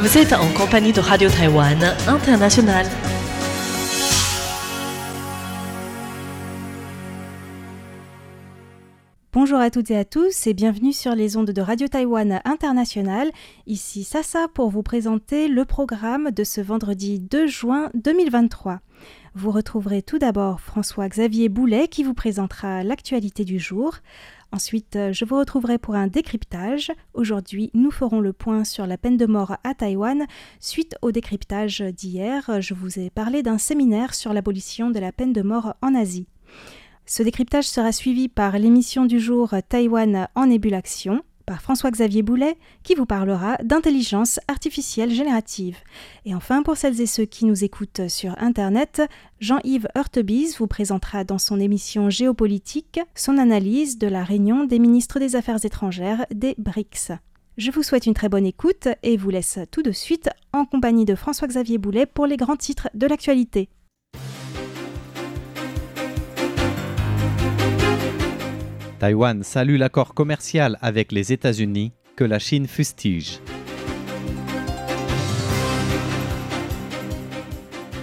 Vous êtes en compagnie de Radio Taïwan International. Bonjour à toutes et à tous et bienvenue sur les ondes de Radio Taïwan International. Ici Sasa pour vous présenter le programme de ce vendredi 2 juin 2023. Vous retrouverez tout d'abord François-Xavier Boulet qui vous présentera l'actualité du jour. Ensuite, je vous retrouverai pour un décryptage. Aujourd'hui, nous ferons le point sur la peine de mort à Taïwan. Suite au décryptage d'hier, je vous ai parlé d'un séminaire sur l'abolition de la peine de mort en Asie. Ce décryptage sera suivi par l'émission du jour Taïwan en ébullition par François-Xavier Boulet qui vous parlera d'intelligence artificielle générative. Et enfin, pour celles et ceux qui nous écoutent sur Internet, Jean-Yves Hurtebise vous présentera dans son émission Géopolitique son analyse de la réunion des ministres des Affaires étrangères des BRICS. Je vous souhaite une très bonne écoute et vous laisse tout de suite en compagnie de François-Xavier Boulet pour les grands titres de l'actualité. Taïwan salue l'accord commercial avec les États-Unis que la Chine fustige.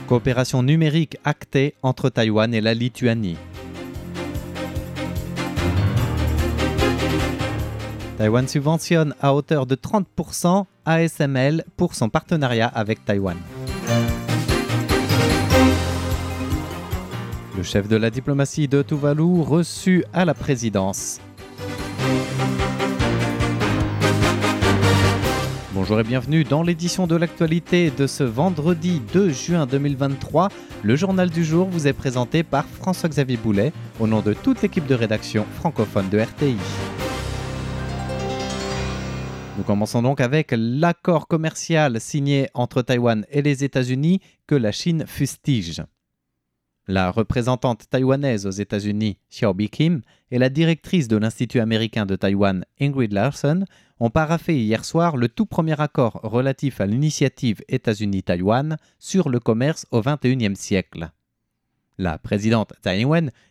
Coopération numérique actée entre Taïwan et la Lituanie. Taïwan subventionne à hauteur de 30% ASML pour son partenariat avec Taïwan. Chef de la diplomatie de Tuvalu reçu à la présidence. Bonjour et bienvenue dans l'édition de l'actualité de ce vendredi 2 juin 2023. Le journal du jour vous est présenté par François-Xavier Boulet au nom de toute l'équipe de rédaction francophone de RTI. Nous commençons donc avec l'accord commercial signé entre Taïwan et les États-Unis que la Chine fustige. La représentante taïwanaise aux États-Unis, Xiaobi Kim, et la directrice de l'Institut américain de Taïwan, Ingrid Larson, ont paraffé hier soir le tout premier accord relatif à l'initiative États-Unis-Taïwan sur le commerce au XXIe siècle. La présidente Tsai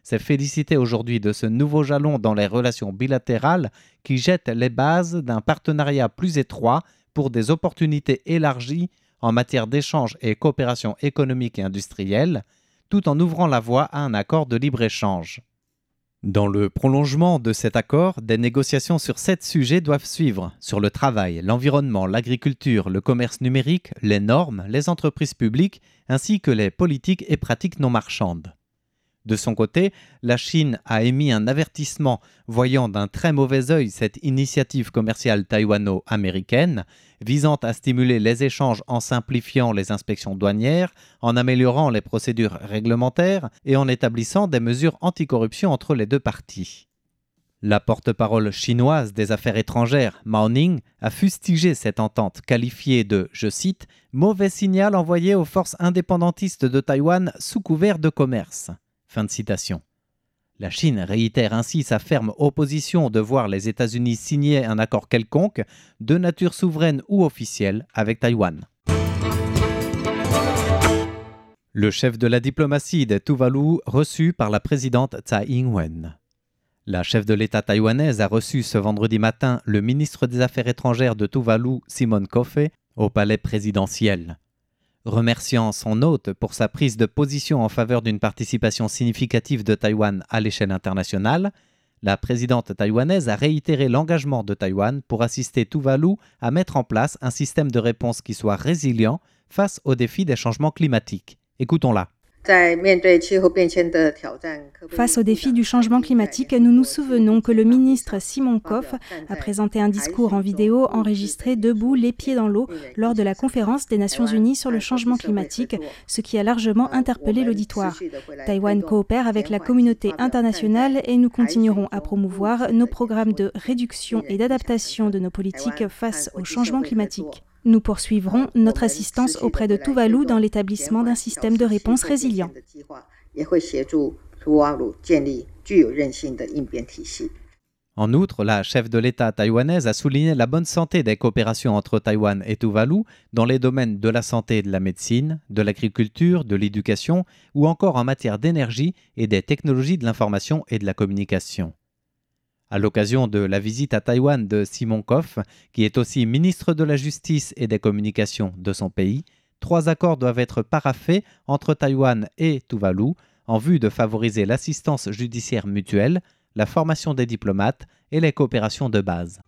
s'est félicitée aujourd'hui de ce nouveau jalon dans les relations bilatérales qui jette les bases d'un partenariat plus étroit pour des opportunités élargies en matière d'échange et coopération économique et industrielle, tout en ouvrant la voie à un accord de libre-échange. Dans le prolongement de cet accord, des négociations sur sept sujets doivent suivre, sur le travail, l'environnement, l'agriculture, le commerce numérique, les normes, les entreprises publiques, ainsi que les politiques et pratiques non marchandes. De son côté, la Chine a émis un avertissement voyant d'un très mauvais œil cette initiative commerciale taïwano-américaine visant à stimuler les échanges en simplifiant les inspections douanières, en améliorant les procédures réglementaires et en établissant des mesures anticorruption entre les deux parties. La porte-parole chinoise des affaires étrangères, Mao Ning, a fustigé cette entente qualifiée de, je cite, mauvais signal envoyé aux forces indépendantistes de Taïwan sous couvert de commerce. La Chine réitère ainsi sa ferme opposition de voir les États-Unis signer un accord quelconque, de nature souveraine ou officielle, avec Taïwan. Le chef de la diplomatie des Tuvalu reçu par la présidente Tsai Ing-wen. La chef de l'État taïwanaise a reçu ce vendredi matin le ministre des Affaires étrangères de Tuvalu, Simon Kofe, au palais présidentiel. Remerciant son hôte pour sa prise de position en faveur d'une participation significative de Taïwan à l'échelle internationale, la présidente taïwanaise a réitéré l'engagement de Taïwan pour assister Tuvalu à mettre en place un système de réponse qui soit résilient face aux défis des changements climatiques. Écoutons-la. Face au défi du changement climatique, nous nous souvenons que le ministre Simon Koff a présenté un discours en vidéo enregistré debout, les pieds dans l'eau, lors de la conférence des Nations Unies sur le changement climatique, ce qui a largement interpellé l'auditoire. Taïwan coopère avec la communauté internationale et nous continuerons à promouvoir nos programmes de réduction et d'adaptation de nos politiques face au changement climatique. Nous poursuivrons notre assistance auprès de Tuvalu dans l'établissement d'un système de réponse résilient. En outre, la chef de l'État taïwanaise a souligné la bonne santé des coopérations entre Taïwan et Tuvalu dans les domaines de la santé et de la médecine, de l'agriculture, de l'éducation ou encore en matière d'énergie et des technologies de l'information et de la communication. À l'occasion de la visite à Taïwan de Simon Koff, qui est aussi ministre de la Justice et des Communications de son pays, trois accords doivent être paraffés entre Taïwan et Tuvalu en vue de favoriser l'assistance judiciaire mutuelle, la formation des diplomates et les coopérations de base.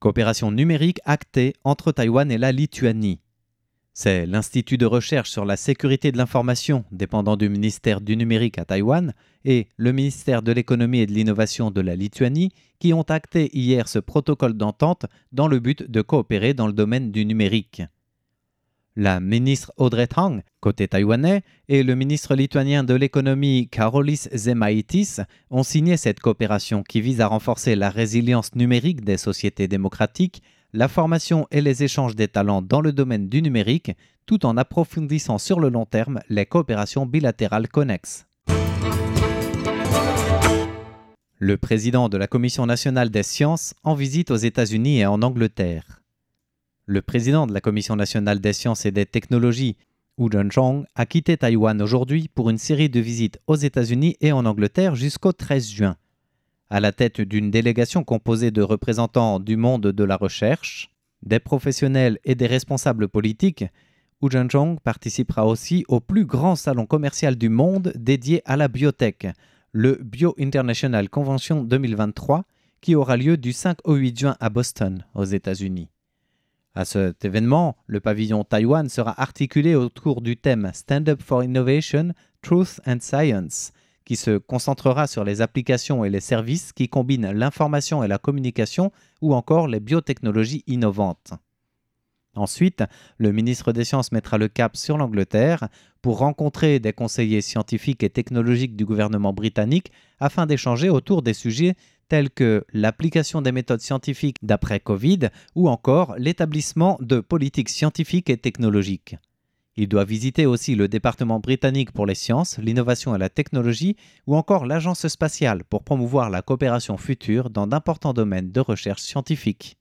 Coopération numérique actée entre Taïwan et la Lituanie. C'est l'Institut de recherche sur la sécurité de l'information, dépendant du ministère du numérique à Taïwan, et le ministère de l'économie et de l'innovation de la Lituanie qui ont acté hier ce protocole d'entente dans le but de coopérer dans le domaine du numérique. La ministre Audrey Tang, côté taïwanais, et le ministre lituanien de l'économie Karolis Zemaitis ont signé cette coopération qui vise à renforcer la résilience numérique des sociétés démocratiques, la formation et les échanges des talents dans le domaine du numérique, tout en approfondissant sur le long terme les coopérations bilatérales connexes. Le président de la Commission nationale des sciences en visite aux États-Unis et en Angleterre. Le président de la Commission nationale des sciences et des technologies, Wu Zhenzhong, a quitté Taïwan aujourd'hui pour une série de visites aux États-Unis et en Angleterre jusqu'au 13 juin. À la tête d'une délégation composée de représentants du monde de la recherche, des professionnels et des responsables politiques, Wu Zhenzhong participera aussi au plus grand salon commercial du monde dédié à la biotech, le Bio International Convention 2023, qui aura lieu du 5 au 8 juin à Boston, aux États-Unis. À cet événement, le pavillon Taïwan sera articulé autour du thème Stand Up for Innovation, Truth and Science, qui se concentrera sur les applications et les services qui combinent l'information et la communication ou encore les biotechnologies innovantes. Ensuite, le ministre des Sciences mettra le cap sur l'Angleterre pour rencontrer des conseillers scientifiques et technologiques du gouvernement britannique afin d'échanger autour des sujets tels que l'application des méthodes scientifiques d'après Covid ou encore l'établissement de politiques scientifiques et technologiques. Il doit visiter aussi le département britannique pour les sciences, l'innovation et la technologie ou encore l'agence spatiale pour promouvoir la coopération future dans d'importants domaines de recherche scientifique.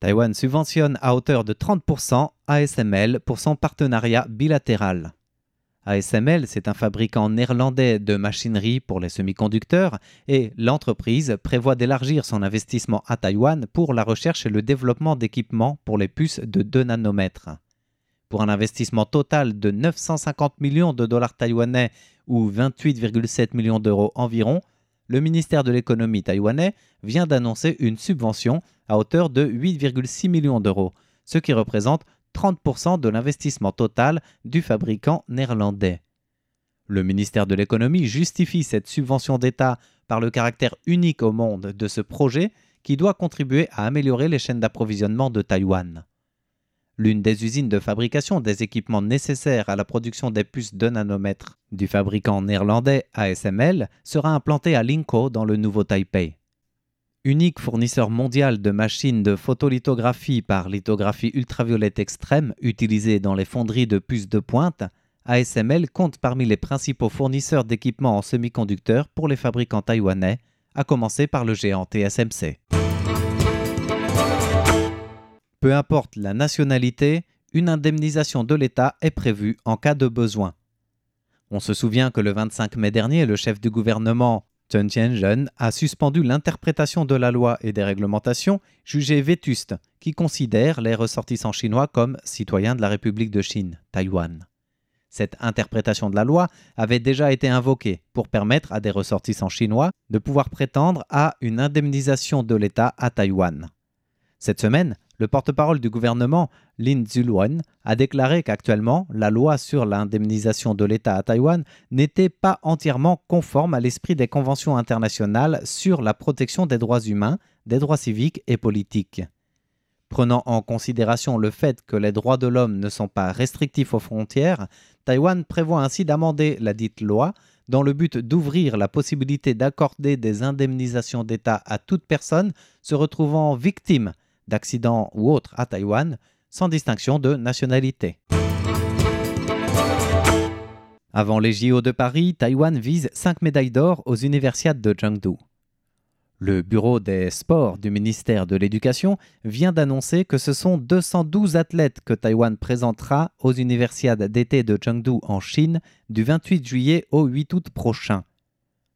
Taïwan subventionne à hauteur de 30% ASML pour son partenariat bilatéral. ASML, c'est un fabricant néerlandais de machinerie pour les semi-conducteurs et l'entreprise prévoit d'élargir son investissement à Taïwan pour la recherche et le développement d'équipements pour les puces de 2 nanomètres. Pour un investissement total de 950 millions de dollars taïwanais ou 28,7 millions d'euros environ, le ministère de l'économie taïwanais vient d'annoncer une subvention à hauteur de 8,6 millions d'euros, ce qui représente 30% de l'investissement total du fabricant néerlandais. Le ministère de l'économie justifie cette subvention d'État par le caractère unique au monde de ce projet qui doit contribuer à améliorer les chaînes d'approvisionnement de Taïwan. L'une des usines de fabrication des équipements nécessaires à la production des puces de nanomètres du fabricant néerlandais ASML sera implantée à Linkou dans le nouveau Taipei unique fournisseur mondial de machines de photolithographie par lithographie ultraviolette extrême utilisée dans les fonderies de puces de pointe, ASML compte parmi les principaux fournisseurs d'équipements en semi-conducteurs pour les fabricants taïwanais, à commencer par le géant TSMC. Peu importe la nationalité, une indemnisation de l'État est prévue en cas de besoin. On se souvient que le 25 mai dernier, le chef du gouvernement Chen Tianzhen a suspendu l'interprétation de la loi et des réglementations jugées vétustes qui considèrent les ressortissants chinois comme citoyens de la République de Chine, Taïwan. Cette interprétation de la loi avait déjà été invoquée pour permettre à des ressortissants chinois de pouvoir prétendre à une indemnisation de l'État à Taïwan. Cette semaine, le porte-parole du gouvernement, Lin Zuluan, a déclaré qu'actuellement, la loi sur l'indemnisation de l'État à Taïwan n'était pas entièrement conforme à l'esprit des conventions internationales sur la protection des droits humains, des droits civiques et politiques. Prenant en considération le fait que les droits de l'homme ne sont pas restrictifs aux frontières, Taïwan prévoit ainsi d'amender la dite loi dans le but d'ouvrir la possibilité d'accorder des indemnisations d'État à toute personne se retrouvant victime d'accidents ou autres à Taïwan, sans distinction de nationalité. Avant les JO de Paris, Taïwan vise 5 médailles d'or aux universiades de Chengdu. Le bureau des sports du ministère de l'Éducation vient d'annoncer que ce sont 212 athlètes que Taïwan présentera aux universiades d'été de Chengdu en Chine du 28 juillet au 8 août prochain.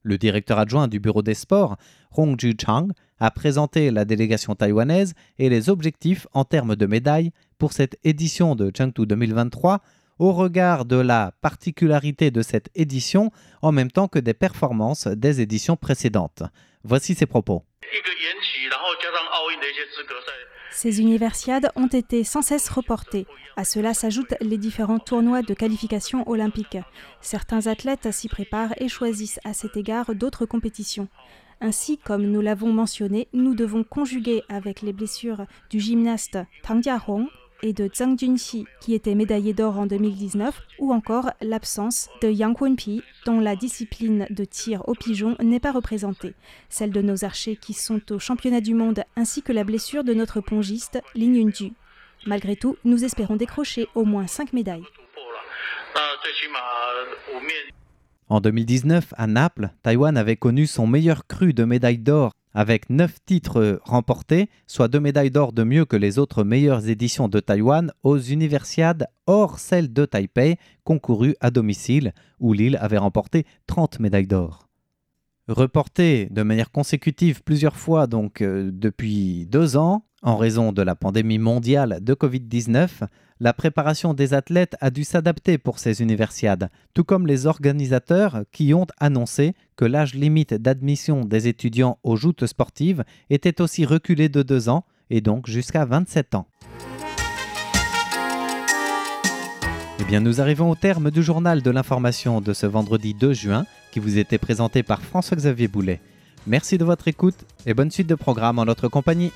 Le directeur adjoint du bureau des sports, Hong Ju-chang, a présenté la délégation taïwanaise et les objectifs en termes de médailles pour cette édition de Chengdu 2023 au regard de la particularité de cette édition en même temps que des performances des éditions précédentes. Voici ses propos. Ces universiades ont été sans cesse reportées. À cela s'ajoutent les différents tournois de qualification olympique. Certains athlètes s'y préparent et choisissent à cet égard d'autres compétitions. Ainsi, comme nous l'avons mentionné, nous devons conjuguer avec les blessures du gymnaste Tang Jiahong et de Zhang Junxi, qui était médaillé d'or en 2019, ou encore l'absence de Yang Kunpi, dont la discipline de tir au pigeon n'est pas représentée, celle de nos archers qui sont au championnat du monde, ainsi que la blessure de notre pongiste Lin Yunju. Malgré tout, nous espérons décrocher au moins 5 médailles. En 2019, à Naples, Taïwan avait connu son meilleur cru de médailles d'or avec 9 titres remportés, soit 2 médailles d'or de mieux que les autres meilleures éditions de Taïwan aux universiades hors celle de Taipei, concourues à domicile, où l'île avait remporté 30 médailles d'or. Reporté de manière consécutive plusieurs fois donc euh, depuis deux ans, en raison de la pandémie mondiale de Covid-19, la préparation des athlètes a dû s'adapter pour ces universiades, tout comme les organisateurs qui ont annoncé que l'âge limite d'admission des étudiants aux joutes sportives était aussi reculé de deux ans et donc jusqu'à 27 ans. Bien, nous arrivons au terme du journal de l'information de ce vendredi 2 juin qui vous était présenté par François-Xavier Boulet. Merci de votre écoute et bonne suite de programme en notre compagnie.